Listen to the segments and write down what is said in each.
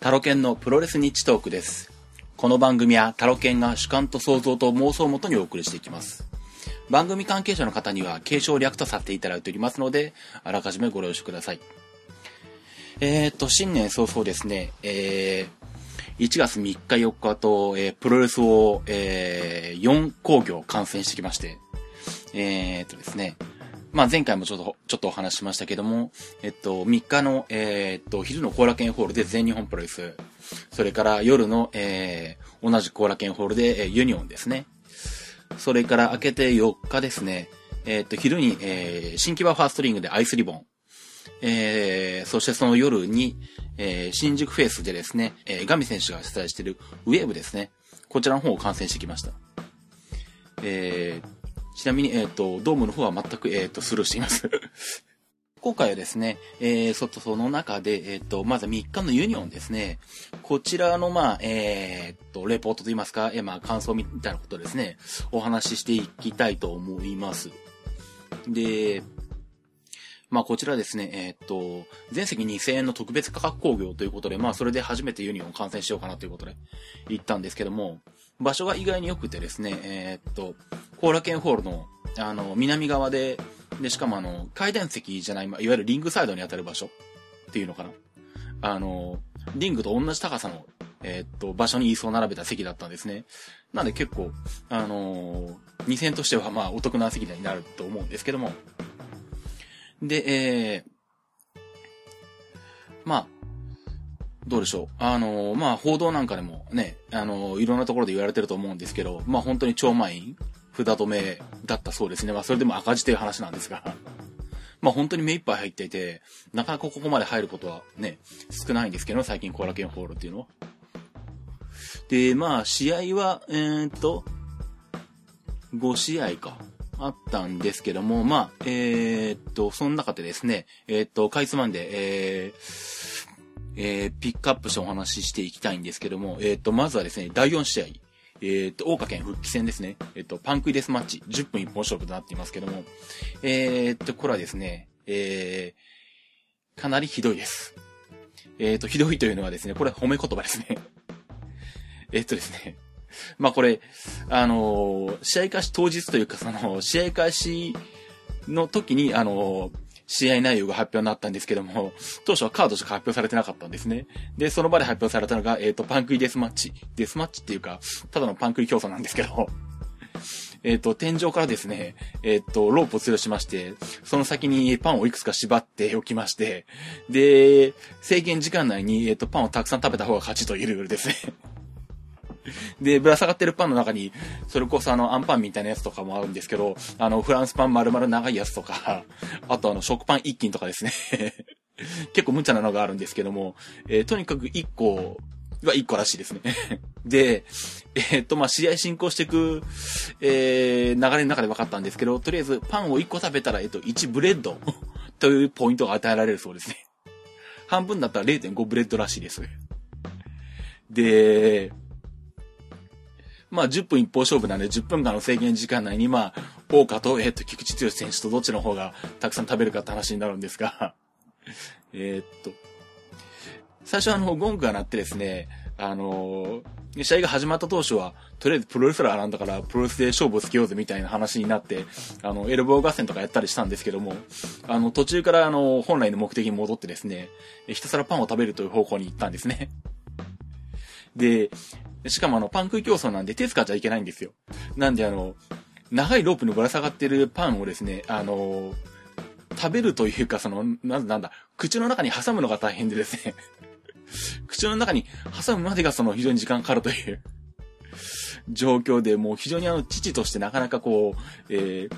タロケンのプロレスニッチトークです。この番組はタロケンが主観と想像と妄想をもとにお送りしていきます。番組関係者の方には継承略とさせていただいておりますので、あらかじめご了承ください。えー、っと、新年早々ですね、えー、1月3日4日と、えープロレスを、えー4工業観戦してきまして、えー、っとですね、まあ前回もちょっと、ちょっとお話しましたけども、えっと、3日の、えーっと、昼の後楽園ホールで全日本プロレス、それから夜の、えー、同じ後楽園ホールで、えーユニオンですね。それから明けて4日ですね、えーっと、昼に、えー新木場ファーストリングでアイスリボン。えー、そしてその夜に、えー新宿フェイスでですね、えーガミ選手が主催しているウェーブですね。こちらの方を観戦してきました。えー、ちなみに、えっ、と、ドームの方は全く、えっ、と、スルーしています。今回はですね、えー、そっとその中で、えっ、と、まず3日のユニオンですね。こちらの、まあ、えー、っと、レポートといいますか、えーまあ、感想みたいなことですね、お話ししていきたいと思います。で、まあ、こちらですね、えっと、全席2000円の特別価格興行ということで、まあ、それで初めてユニオン観戦しようかなということで行ったんですけども、場所が意外に良くてですね、えっと、後楽園ホールの、あの、南側で、で、しかもあの、階段席じゃない、いわゆるリングサイドに当たる場所っていうのかな。あの、リングと同じ高さの、えーっと、場所に椅子を並べた席だったんですね。なんで結構、あのー、2000としてはまあお得な席になると思うんですけども。で、えー、まあ、どうでしょう。あのー、まあ、報道なんかでもね、あのー、いろんなところで言われてると思うんですけど、まあ本当に超満員、札止めだったそうですね。まあそれでも赤字という話なんですが。まあ本当に目いっぱい入っていて、なかなかここまで入ることはね、少ないんですけど、最近後楽園ホールっていうのは。で、まあ試合は、えーっと、5試合か。あったんですけども、まあ、えーっと、その中でですね、えーっと、かいつまんで、えー、えーピックアップしてお話ししていきたいんですけども、えーっと、まずはですね、第4試合。えーっと、大岡県復帰戦ですね。えーっと、パンクイデスマッチ、10分一本勝負となっていますけども、えーっと、これはですね、えー、かなりひどいです。えっと、ひどいというのはですね、これは褒め言葉ですね。えっとですね、まあこれ、あの試合開始当日というか、その、試合開始の時に、あの試合内容が発表になったんですけども、当初はカードしか発表されてなかったんですね。で、その場で発表されたのが、えっ、と、パンクリデスマッチ。デスマッチっていうか、ただのパンクリ競争なんですけど、えっと、天井からですね、えっ、と、ロープを吊るしまして、その先にパンをいくつか縛っておきまして、で、制限時間内に、えっ、と、パンをたくさん食べた方が勝ちというルールですね。で、ぶら下がってるパンの中に、それこそあの、アンパンみたいなやつとかもあるんですけど、あの、フランスパン丸々長いやつとか、あとあの、食パン一斤とかですね。結構無茶なのがあるんですけども、えーとにかく1個は1個らしいですね。で、えーっと、まあ、試合進行していく、えー流れの中で分かったんですけど、とりあえずパンを1個食べたら、えっと、1ブレッドというポイントが与えられるそうですね。半分だったら0.5ブレッドらしいです。で、まあ、10分一本勝負なんで、10分間の制限時間内に、まあ、大家と、えっ、と、菊地毅選手とどっちの方がたくさん食べるかって話になるんですが、えっと、最初あの、ゴングが鳴ってですね、あのー試合が始まった当初は、とりあえずプロレスラーなんだから、プロレスで勝負をつけようぜみたいな話になって、あの、エルボー合戦とかやったりしたんですけども、あの、途中からあの、本来の目的に戻ってですね、ひたすらパンを食べるという方向に行ったんですね。で、しかもあの、パン食い競争なんで手使っちゃいけないんですよ。なんであの、長いロープにぶら下がってるパンをですね、あの、食べるというか、その、なんなんだ、口の中に挟むのが大変でですね、口の中に挟むまでがその非常に時間かかるという状況で、もう非常にあの、遅々としてなかなかこう、えー、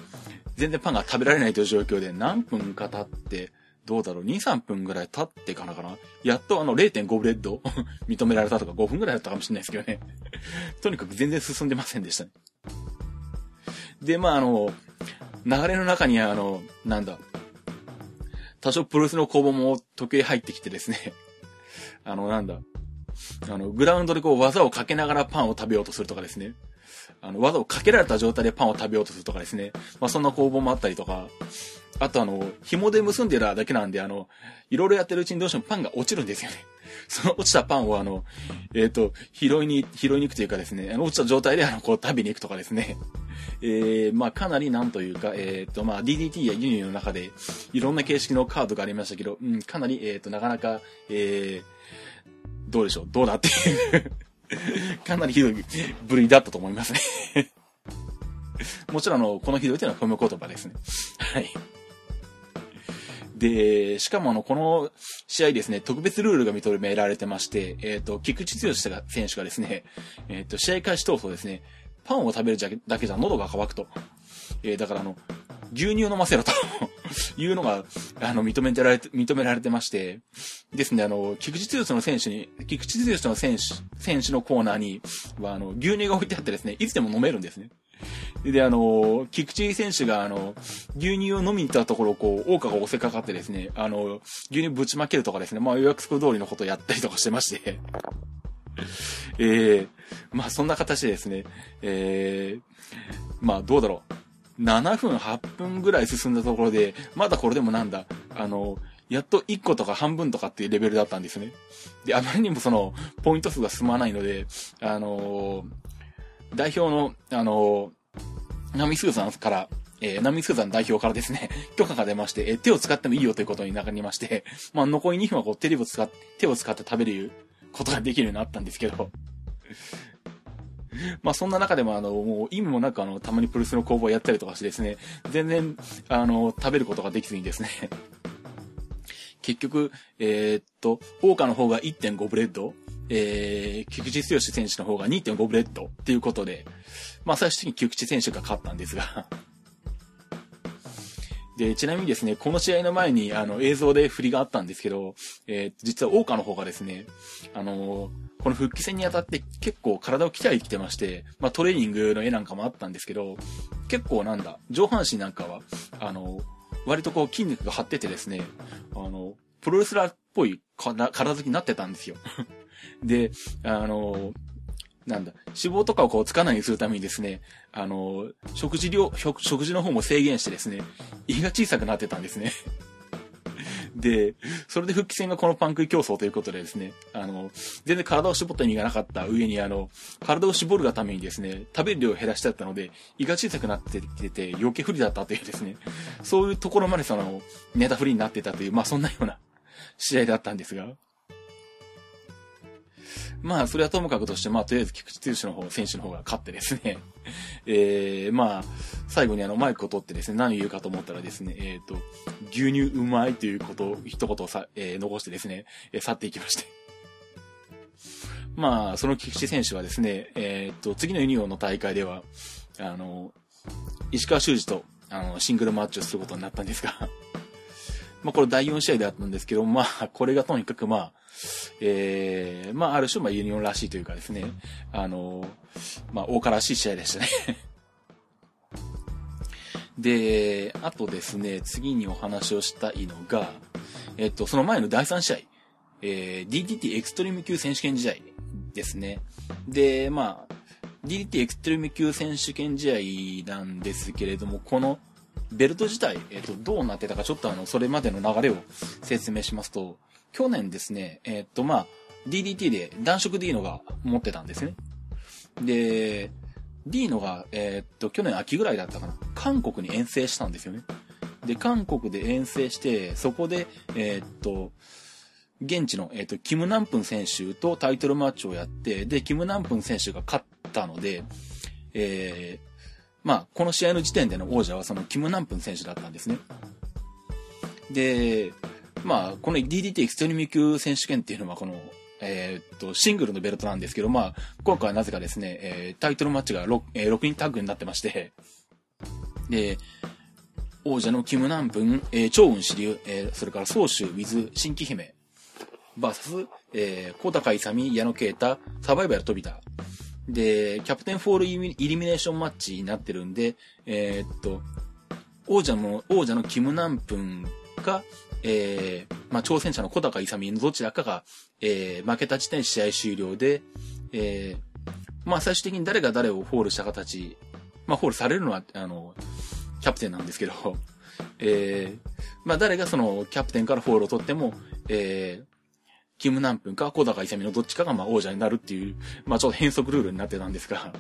全然パンが食べられないという状況で何分か経って、どうだろう、2、3分ぐらい経ってからかな？やっとあの0.5ブレッド？認められたとか5分ぐらいだったかもしれないですけどね。とにかく全然進んでませんでしたね。で、まああの、流れの中にあの、なんだ、多少プロレスの攻防も時計入ってきてですね、あの、なんだ、あの、グラウンドでこう技をかけながらパンを食べようとするとかですね。あの、技をかけられた状態でパンを食べようとするとかですね。まあ、そんな攻防もあったりとか。あとあの、紐で結んでるだけなんで、あの、いろいろやってるうちにどうしてもパンが落ちるんですよね。その落ちたパンをあの、えっ、ー、と、拾いに、拾いに行くというかですね、あの、落ちた状態であの、こう食べに行くとかですね。えー、まあかなりなんというか、えっ、ー、と、まあ DDT やユニオンの中で、いろんな形式のカードがありましたけど、うん、かなり、えっ、ー、と、なかなか、えー、どうでしょう、どうだっていう かなりひどい部類だったと思いますねもちろん、あの、このひどいというのは褒め言葉ですね。はい。で、しかもあの、この試合ですね、特別ルールが認められてまして、えっ、ー、と、菊池剛選手がですね、えっ、ー、と、試合開始当初ですね、パンを食べるだけじゃ喉が渇くと。えー、だからあの、牛乳飲ませろと いうのが、あの、認めてられて、認められてまして、ですね、あの、菊池剛の選手に、菊池剛の選手、選手のコーナーには、あの、牛乳が置いてあってですね、いつでも飲めるんですね。で、あの、菊池選手が、あの、牛乳を飲みに行ったところ、こう、大川が押せかかってですね、あの、牛乳ぶちまけるとかですね、まあ予約通りのことをやったりとかしてましてええー、まあそんな形でですね、ええー、まあどうだろう。7分、8分ぐらい進んだところで、まだこれでもなんだ、あの、やっと1個とか半分とかっていうレベルだったんですね。で、あまりにもその、ポイント数が進まないので、あの代表の、あのナミスーさんから、えー、ナミスーさん代表からですね、許可が出まして、えー、手を使ってもいいよということになりまして、まあ、残り2分はこう手を使って、手を使って食べることができるようになったんですけど、まあそんな中でもあの、もう意味もなくあの、たまにプルスの工房やったりとかしてですね、全然、あの、食べることができずにですね、結局、えー、っと、大家の方が1.5ブレッド、えー、菊地毅選手の方が2.5ブレッドっていうことで、まあ最終的に菊地選手が勝ったんですがで、ちなみにですね、この試合の前に、あの、映像で振りがあったんですけど、えー、実は大家の方がですね、あのー、この復帰戦にあたって結構体を鍛えてきてまして、まあトレーニングの絵なんかもあったんですけど、結構なんだ、上半身なんかは、あのー、割とこう筋肉が張っててですね、あの、プロレスラーっぽい体つきになってたんですよ。で、あの、なんだ、脂肪とかをこうつかないようにするためにですね、あの、食事量、食事の方も制限してですね、胃が小さくなってたんですね。で、それで復帰戦がこのパン食い競争ということでですね、あの、全然体を絞った意味がなかった上に、あの、体を絞るがためにですね、食べる量を減らしてあったので、胃が小さくなってきてて、余計不利だったというですね、そういうところまでその、ネタ不利になってたという、まあそんなような試合だったんですが、まあ、それはともかくとして、まあ、とりあえず菊池剛の方、選手の方が勝ってですね、えー、まあ、最後にあの、マイクを取ってですね、何を言うかと思ったらですね、えっ、ー、と、牛乳うまいということを、一言さ、えー、残してですね、えー、去っていきまして。まあ、その菊池選手はですね、えっ、ー、と、次のユニオンの大会では、あの、石川修司と、あの、シングルマッチをすることになったんですがまあ、これ第4試合であったんですけど、まあ、これがとにかくまあ、ええー、まあ、ある種、まあ、ユニオンらしいというかですね、あの、まあ、大からしい試合でしたね。で、あとですね、次にお話をしたいのが、えっと、その前の第3試合、えー、DDT エクストリーム級選手権試合ですね。で、まあ、DDT エクストリーム級選手権試合なんですけれども、このベルト自体、えっ、と、どうなってたか、ちょっとあの、それまでの流れを説明しますと、去年ですね、えっ、と、まあ、DDT で男色 D のが持ってたんですね。で、D のが、えっと、去年秋ぐらいだったかな。韓国に遠征したんですよね。で、韓国で遠征して、そこで、えっと、現地の、えっと、キム・ナンプン選手とタイトルマッチをやって、で、キム・ナンプン選手が勝ったので、えー、まあ、この試合の時点での王者はそのキム・ナンプン選手だったんですね。で、まあ、この DDT エクストリーム級選手権っていうのはこの、えー、っと、シングルのベルトなんですけど、まあ、今回はなぜかですね、えー、タイトルマッチが 6,、えー、6人タッグになってまして、で、王者のキム・ナンプン、えー、超雲支流、えー、それから宗州、水、新規姫、バーサス、えー、小高勇、矢野啓太、サバイバル飛びた、で、キャプテンフォールイリミネーションマッチになってるんで、えー、っと、王者の、王者のキムナンプンが、えー、まあ、挑戦者の小高勇のどちらかが、えー、負けた時点試合終了で、えー、まあ、最終的に誰が誰をフォールした形、まあ、フォールされるのは、あの、キャプテンなんですけど、えー、まあ、誰がその、キャプテンからフォールを取っても、えー、キムナンプンか木高イサミのどっちかがまあ王者になるっていう、まあちょっと変則ルールになってたんですが、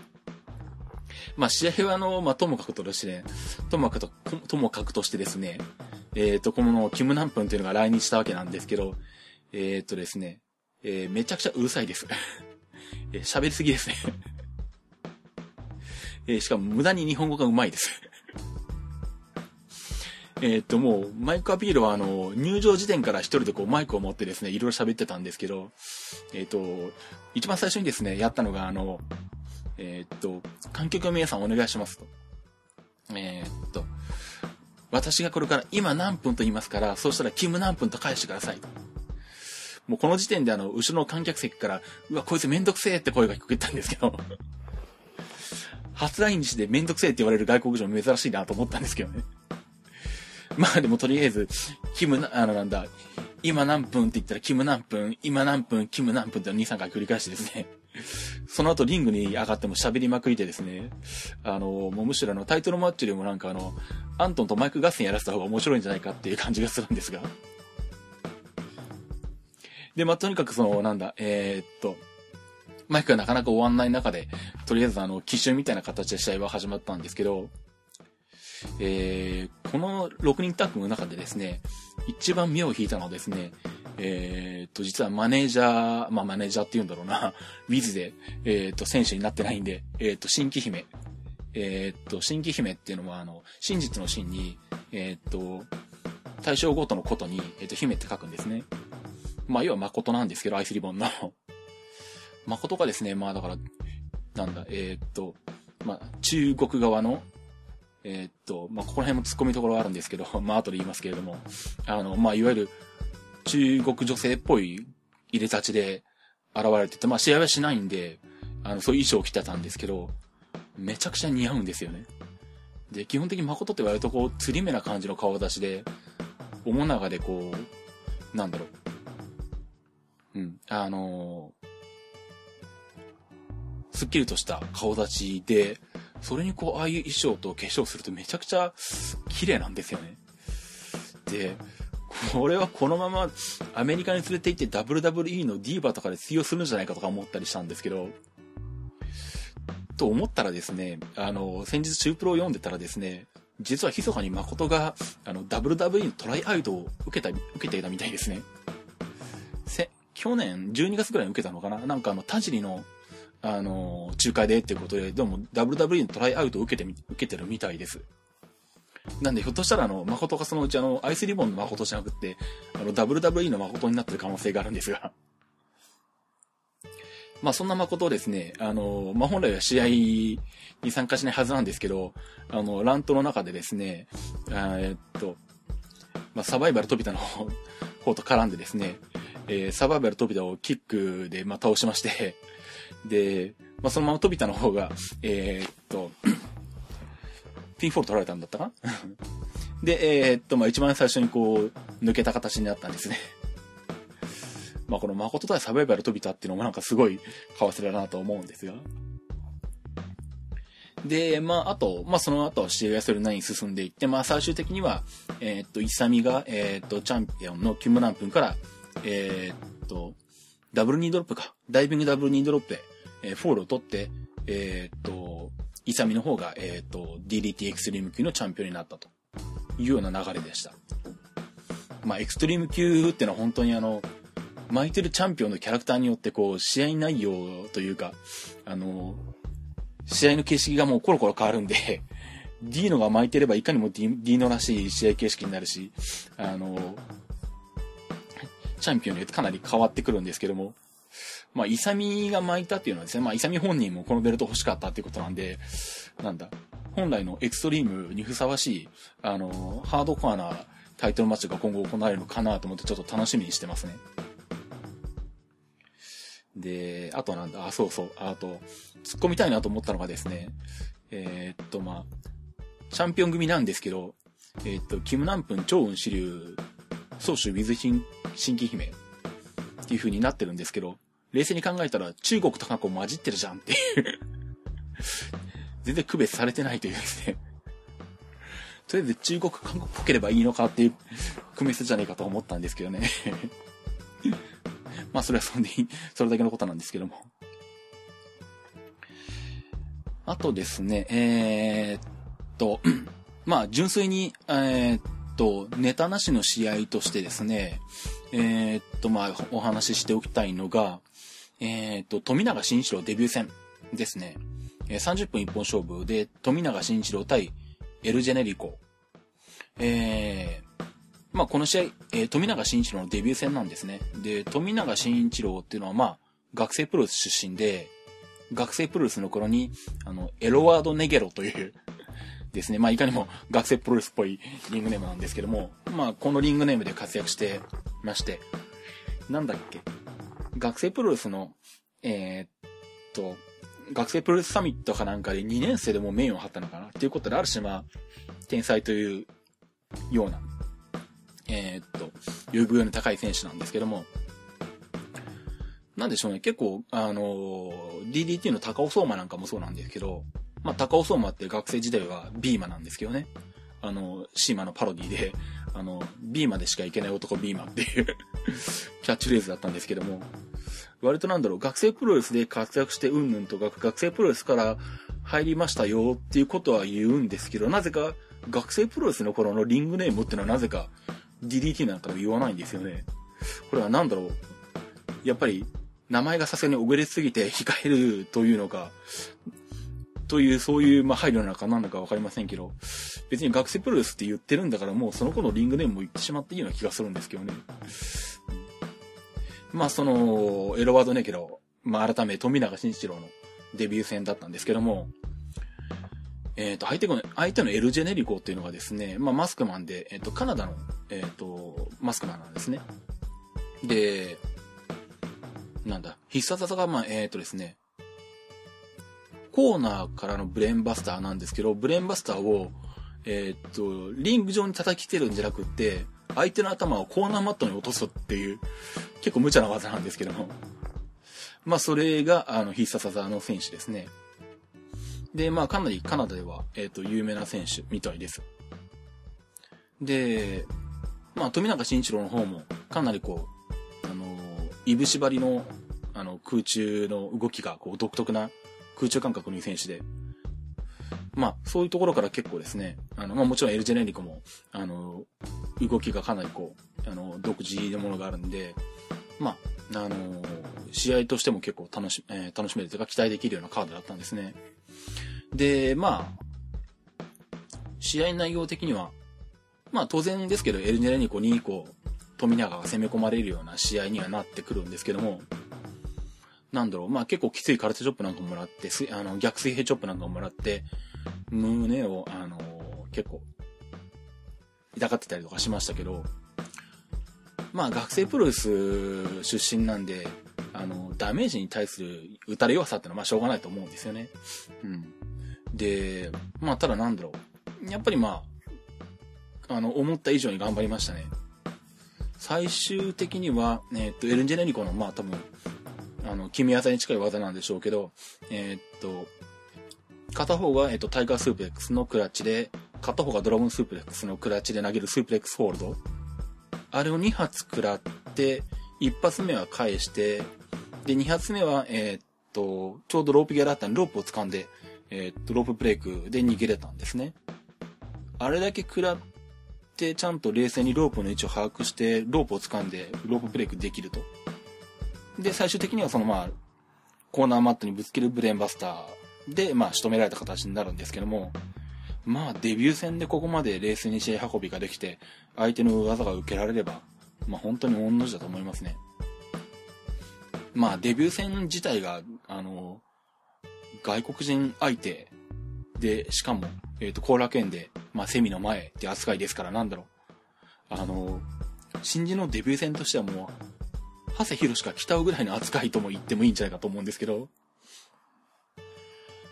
まあ試合はあの、まあともかくとしてね、ともかくと、ともかくとしてですね、えっ、ー、と、このキムナンプンというのが来日したわけなんですけど、えっ、ー、とですね、えー、めちゃくちゃうるさいです。えー、喋りすぎですね。えー、しかも無駄に日本語がうまいです。えっと、もう、マイクアピールは、あの、入場時点から一人でこう、マイクを持ってですね、いろいろ喋ってたんですけど、えっ、と、一番最初にですね、やったのが、あの、えっ、と、観客の皆さんお願いしますと。えっと、私がこれから今何分と言いますから、そうしたらキム何分と返してくださいと。もうこの時点であの、後ろの観客席から、うわ、こいつめんどくせえって声が聞こえたんですけど、初来日でめんどくせえって言われる外国人珍しいなと思ったんですけどね。まあでもとりあえず、キム、あのなんだ、今何分って言ったらキム何分、今何分、キム何分って2、3回繰り返してですね。その後リングに上がっても喋りまくりでですね、あの、もうむしろあのタイトルマッチよりもなんかあの、アントンとマイク合戦やらせた方が面白いんじゃないかっていう感じがするんですが。で、まあ、とにかくその、なんだ、えー、っと、マイクがなかなか終わんない中で、とりあえずあの、奇襲みたいな形で試合は始まったんですけど、えー、この6人タッグの中でですね、一番目を引いたのはですね、えー、っと、実はマネージャー、まあマネージャーって言うんだろうな、ウィズで、えー、っと、選手になってないんで、えー、っと、新規姫。えっと、新規姫っていうのは、あの、真実の真に、えっと、対象ごとのことに、えっと、姫って書くんですね。まあ、要は誠なんですけど、アイスリボンの。誠がですね、まあだから、なんだ、えっと、まあ、中国側の、えー、っと、まあ、ここら辺も突っ込みところあるんですけど、まあ、後で言いますけれども、あの、まあ、いわゆる、中国女性っぽい入れたちで現れてて、まあ、試合はしないんで、あの、そういう衣装を着てたんですけど、めちゃくちゃ似合うんですよね。で、基本的に誠って割とこう、釣り目な感じの顔出しで、おもながでこう、なんだろう。うん、あのー、すっきりとした顔立ちで、それにこう、ああいう衣装と化粧するとめちゃくちゃ綺麗なんですよね。で、これはこのままアメリカに連れて行って WWE のディーバとかで通用するんじゃないかとか思ったりしたんですけど、と思ったらですね、あの、先日中プロを読んでたらですね、実は密かに誠が、あの、WWE のトライアウトを受けた、受けていたみたいですね。去年12月ぐらいに受けたのかな？なんかあの、田尻のあの、仲介でっていうことで、でも WWE のトライアウトを受けてみ、受けてるみたいです。なんで、ひょっとしたら、あの、誠がそのうちあの、アイスリボンの誠じゃなくて、あの、WWE の誠になってる可能性があるんですが。まあ、そんな誠をですね、あの、まあ、本来は試合に参加しないはずなんですけど、あの、乱闘の中でですね、えっと、まあ、サバイバル飛びたの方と絡んでですね、えー、サバイバル飛びたをキックで、まあ、倒しまして、で、まあ、そのまま飛びたの方が、えー、っと、ピンフォール取られたんだったかな？で、えー、っと、まあ、一番最初にこう、抜けた形になったんですね。まあ、この誠対サバイバル飛びたっていうのもなんかすごい為替だなと思うんですが。で、まあ、あと、まあ、その後、試合がそれなりに進んでいって、まあ、最終的には、えー、っと、イサミが、えー、っと、チャンピオンのキム・ナンプンから、えー、っと、ダブルニードロップか。ダイビングダブルニードロップで、えー、フォールを取って、えー、っと、イサミの方が、えー、っと、DDT エクストリーム級のチャンピオンになったというような流れでした。まあ、エクストリーム級ってのは本当にあの、巻いてるチャンピオンのキャラクターによってこう、試合内容というか、あの、試合の形式がもうコロコロ変わるんで、ディーノが巻いてればいかにもディーノらしい試合形式になるし、あの、チャンピオンによってかなり変わってくるんですけども、まあ、イサミが巻いたっていうのはですね、まあ、イサミ本人もこのベルト欲しかったっていうことなんで、なんだ、本来のエクストリームにふさわしい、あの、ハードコアなタイトルマッチが今後行われるのかなと思ってちょっと楽しみにしてますね。で、あとなんだ、あ、そうそう、あと、突っ込みたいなと思ったのがですね、えー、っと、まあ、チャンピオン組なんですけど、えー、っと、キムナンプン、超雲支流、宗主ウィズヒン新規姫っていう風になってるんですけど、冷静に考えたら中国と韓国混じってるじゃんっていう。全然区別されてないというですね。とりあえず中国、韓国っぽければいいのかっていう組み捨てじゃねえかと思ったんですけどね。まあ、それはそれでいい、それだけのことなんですけども。あとですね、えー、っと、まあ、純粋に、えー、っと、ネタなしの試合としてですね、えー、っと、まあ、お話ししておきたいのが、えー、っと、富永慎一郎デビュー戦ですね。え30分一本勝負で、富永慎一郎対エルジェネリコ。えー、まあ、この試合、えー、富永慎一郎のデビュー戦なんですね。で、富永慎一郎っていうのは、まあ、学生プロレス出身で、学生プロレスの頃に、あの、エロワード・ネゲロという ですね。まあ、いかにも学生プロレスっぽいリングネームなんですけども、まあ、このリングネームで活躍してまして、なんだっけ？学生プロレスの、えー、っと、学生プロレスサミットかなんかで2年生でもメインを張ったのかな？っていうことで、ある種まあ、天才というような、えー、っと、優遇の高い選手なんですけども、なんでしょうね、結構、あの、DDT の高尾相馬なんかもそうなんですけど、まあ、高尾相馬って学生時代はビーマなんですけどね。あの、シーマのパロディで、あの、ビーマでしかいけない男ビーマっていう キャッチフレーズだったんですけども、割となんだろう、学生プロレスで活躍してうんぬんとか、学生プロレスから入りましたよっていうことは言うんですけど、なぜか学生プロレスの頃のリングネームってのはなぜか DDT なんかも言わないんですよね。これは何だろう。やっぱり名前がさすがに遅れすぎて控えるというのか、という、そういう、まあ、配慮なのか何なのかわかりませんけど、別に学生プロレスって言ってるんだからもうその子のリングネームも言ってしまっていいような気がするんですけどね。まあ、その、エロワードねけど、まあ、改め、富永慎一郎のデビュー戦だったんですけども、えっ、ー、と、相手の、相手のエルジェネリコっていうのがですね、まあ、マスクマンで、えっ、ー、と、カナダの、えっ、ー、と、マスクマンなんですね。で、なんだ、必殺技が、まあ、えっ、とですね、コーナーからのブレーンバスターなんですけど、ブレーンバスターを、えっと、リング上に叩きつけるんじゃなくって、相手の頭をコーナーマットに落とすっていう、結構無茶な技なんですけども。まあ、それが、あの、必殺技の選手ですね。で、まあ、かなりカナダでは、えっ、と、有名な選手みたいです。で、まあ、富永慎一郎の方も、かなりこう、あの、いぶしばりの、あの、空中の動きが、こう、独特な空中感覚のいい選手で、まあ、そういうところから結構ですね、あの、まあもちろんエルジェネリコも、あの、動きがかなりこう、あの、独自のものがあるんで、まあ、あの、試合としても結構楽し、えー、楽しめるというか期待できるようなカードだったんですね。で、まあ、試合内容的には、まあ当然ですけど、エルジェネリコにこう、富永が攻め込まれるような試合にはなってくるんですけども、なんだろう、まあ結構きついカルテチョップなんかもらって、あの、逆水平チョップなんかもらって、胸を、あの結構、痛がってたりとかしましたけど、まあ学生プロレス出身なんで、あの、ダメージに対する打たれ弱さってのはまあしょうがないと思うんですよね。うん。で、まあただなんだろう。やっぱりまあ、あの、思った以上に頑張りましたね。最終的には、えっ、と、エルンジェネリコの、まあ多分、あの、決め技に近い技なんでしょうけど、えー、っと、片方が、えっと、タイガースープレックスのクラッチで、片方がドラゴンスープレックスのクラッチで投げるスープレックスホールド。あれを2発食らって、1発目は返して、で、2発目は、えー、っと、ちょうどロープギャラあったんで、ロープを掴んで、えー、っと、ロープブレイクで逃げれたんですね。あれだけ食らって、ちゃんと冷静にロープの位置を把握して、ロープを掴んで、ロープブレイクできると。で、最終的にはそのまあ、コーナーマットにぶつけるブレーンバスターで、まあ、仕留められた形になるんですけども、まあ、デビュー戦でここまで冷静に試合運びができて、相手の技が受けられれば、まあ、本当に御の字だと思いますね。まあ、デビュー戦自体が、あの、外国人相手で、しかも、えっ、ー、と、後楽園で、まあ、セミの前って扱いですから、なんだろう。あの、新人のデビュー戦としてはもう、長谷博が来たぐらいの扱いとも言ってもいいんじゃないかと思うんですけど。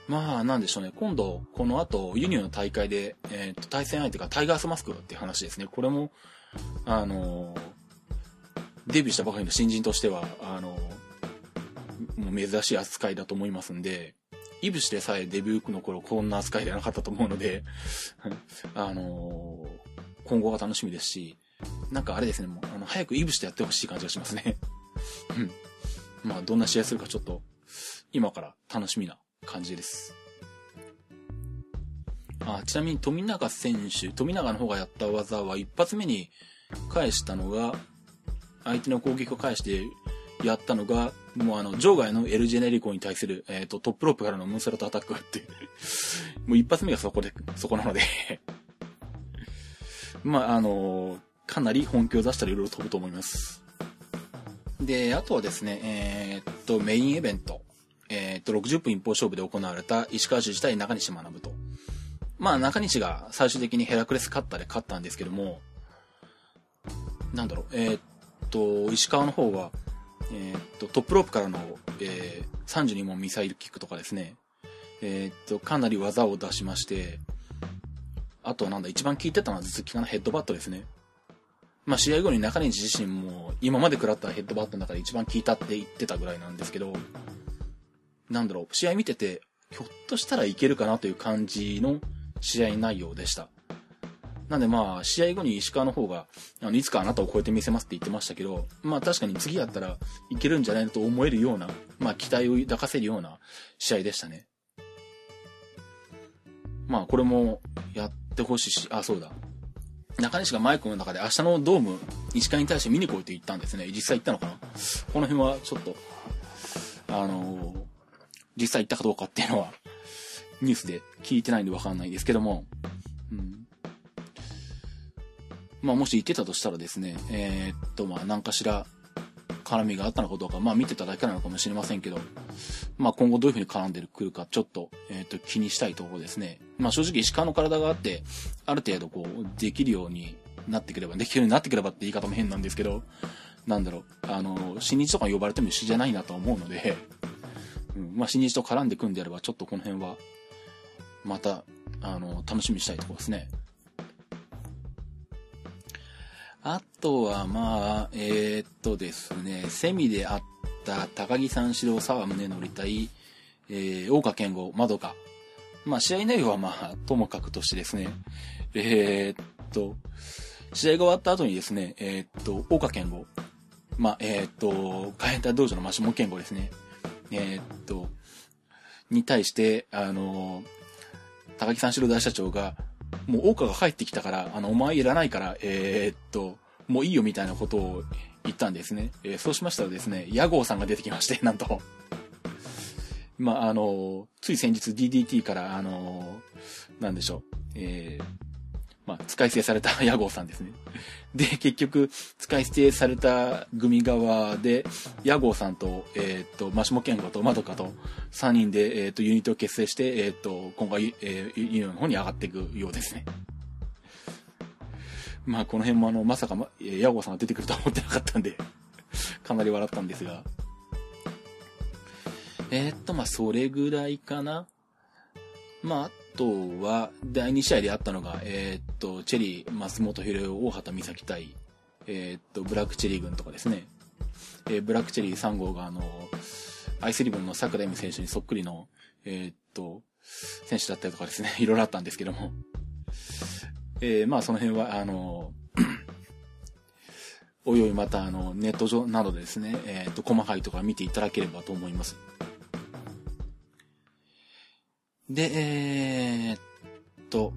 まあ、なんでしょうね。今度、この後、ユニオンの大会で、えっ、ー、と、対戦相手がタイガースマスクっていう話ですね。これも、あのー、デビューしたばかりの新人としては、あのー、もう珍しい扱いだと思いますんで、イブシでさえデビュー区の頃こんな扱いではなかったと思うので あの今後が楽しみですし、なんかあれですね、もう、あの、早くイブしてやってほしい感じがしますねうん。まあ、どんな試合するかちょっと、今から楽しみな感じです。あちなみに富永選手、富永の方がやった技は一発目に返したのが、相手の攻撃を返してやったのが、もうあの、場外のエルジェネリコに対する、えっ、ー、と、トップロープからのムーンサルトアタックって もう一発目がそこで、そこなので まあ、あのかなり本気を出したらいろいろ飛ぶと思います。で、あとはですね、えー、っと、メインイベント。えー、っと、60分一方勝負で行われた石川市自体中西学と。まあ、中西が最終的にヘラクレスカッターで勝ったんですけども、なんだろう、えー、っと、石川の方は、えー、っと、トップロープからの、えー、32問ミサイルキックとかですね、えっと、かなり技を出しまして、あとはなんだ、一番効いてたのは頭突きかな、ヘッドバットですね。まあ試合後に中西自身も今まで食らったヘッドバットの中で一番効いたって言ってたぐらいなんですけど、なんだろう、試合見てて、ひょっとしたらいけるかなという感じの試合内容でした。なんでまあ、試合後に石川の方が、あの、いつかあなたを超えてみせますって言ってましたけど、まあ確かに次やったらいけるんじゃないのと思えるような、まあ期待を抱かせるような試合でしたね。まあこれもやってほしいし、あ、そうだ。中西がマイクの中で明日のドーム、石川に対して見に来いと言ったんですね。実際行ったのかな？この辺はちょっと、あのー、実際行ったかどうかっていうのは、ニュースで聞いてないんでわかんないですけども、うん。まあもし行ってたとしたらですね、えー、っと、まあ何かしら絡みがあったのかどうか、まあ見てただけなのかもしれませんけど、まあ今後どういう風に絡んでくるか、ちょっと、えっ、と、気にしたいところですね。まあ正直石川の体があって、ある程度こう、できるようになってくれば、できるようになってくればって言い方も変なんですけど、なんだろう、あの、新日とか呼ばれても一緒じゃないなと思うので、うん、まあ新日と絡んで組んでやれば、ちょっとこの辺は、また、あの、楽しみにしたいところですね。あとは、まあ、えー、っとですね、セミであった高木三四郎沢宗則対、えー、大岡健吾、まどか。まあ、試合内容はまあ、ともかくとしてですね、えー、っと、試合が終わった後にですね、えー、っと、大岡健吾、まあ、えー、っと、海援隊道場のマシモ健吾ですね、え、っと、に対して、あの、高木三四郎大社長が、もう、大川が帰ってきたから、あの、お前いらないから、えー、っと、もういいよみたいなことを言ったんですね。えー、そうしましたらですね、屋号さんが出てきまして、なんと。まあ、あの、つい先日 DDT から、あの、なんでしょう、えー、まあ、使い捨てされた 屋号さんですね。で、結局、使い捨てされた組側で、屋号さんと、えっ、と、マシモケンゴとマドカと3人で、えっ、と、ユニットを結成して、えっ、と、今回、えー、ユニオンの方に上がっていくようですね。まあ、この辺もあの、まさか、ま、屋号さんが出てくるとは思ってなかったんで かなり笑ったんですが。えっと、まあ、それぐらいかな。まあ、とは、第2試合であったのが、えー、っと、チェリー、松本博代、大畑美咲対、えー、っと、ブラックチェリー軍とかですね。えー、ブラックチェリー3号が、あの、アイスリボンの桜井美選手にそっくりの、えっと、選手だったりとかですね、いろいろあったんですけども。えまあ、その辺は、あの、おいおいまた、あの、ネット上などでですね、えっと、細かいところ見ていただければと思います。で、えー、っと、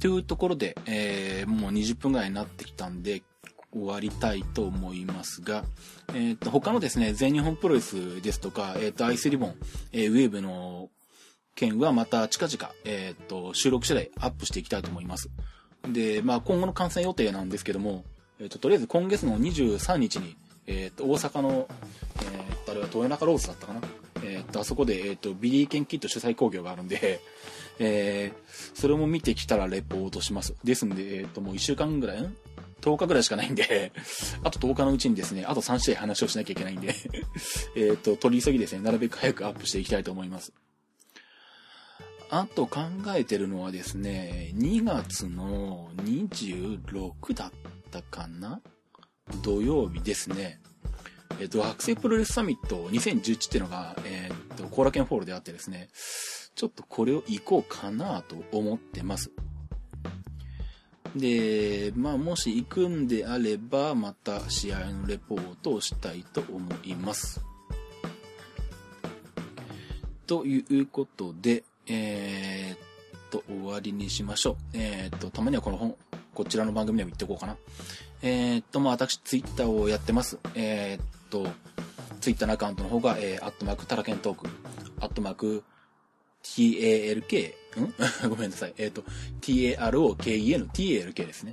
というところで、えー、もう20分ぐらいになってきたんで、終わりたいと思いますが、えっと、他のですね、全日本プロレスですとか、えっと、アイスリボン、えー、ウェーブの件はまた近々、えっと、収録次第アップしていきたいと思います。で、まあ、今後の観戦予定なんですけども、えっと、とりあえず今月の23日に、えっと、大阪の、えっと、あれは豊中ローズだったかな？えー、っと、あそこで、えー、っと、ビリーケンキット主催工業があるんで、えー、それも見てきたらレポートします。ですんで、えー、っと、もう1週間ぐらい ?10 日ぐらいしかないんで、あと10日のうちにですね、あと3試合話をしなきゃいけないんで えっと、取り急ぎですね、なるべく早くアップしていきたいと思います。あと考えてるのはですね、2月の26だったかな？土曜日ですね。えっと、学生プロレスサミット2011っていうのが、えー、っと、コーラケンホールであってですね、ちょっとこれを行こうかなと思ってます。で、まあ、もし行くんであれば、また試合のレポートをしたいと思います。ということで、えー、っと、終わりにしましょう。えー、っと、たまにはこの本、こちらの番組でも言っておこうかな。えー、っと、まあ、私、ツイッターをやってます。えっと、ツイッターのアカウントの方が、えー、アットマークタラケントーク、アットマーク TALK、ん？ごめんなさい。えっ、ー、と、TAROKEN、TALK ですね。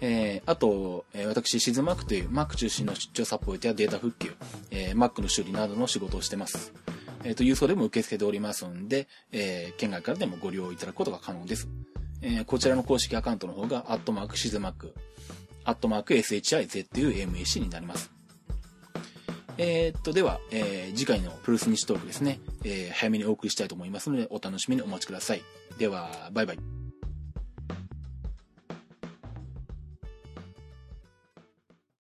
えー、あと、えー、私、シズマックという Mac 中心の出張サポートやデータ復旧、えー、Mac の修理などの仕事をしてます。えっ、ー、と、郵送でも受け付けておりますんで、えー、県外からでもご利用いただくことが可能です。えー、こちらの公式アカウントの方が、アットマークシズマック、アットマーク SHIZUMAC になります。えー、っと、では、えー、次回のプルスニッシュトークですね、えー、早めにお送りしたいと思いますので、お楽しみにお待ちください。では、バイバイ。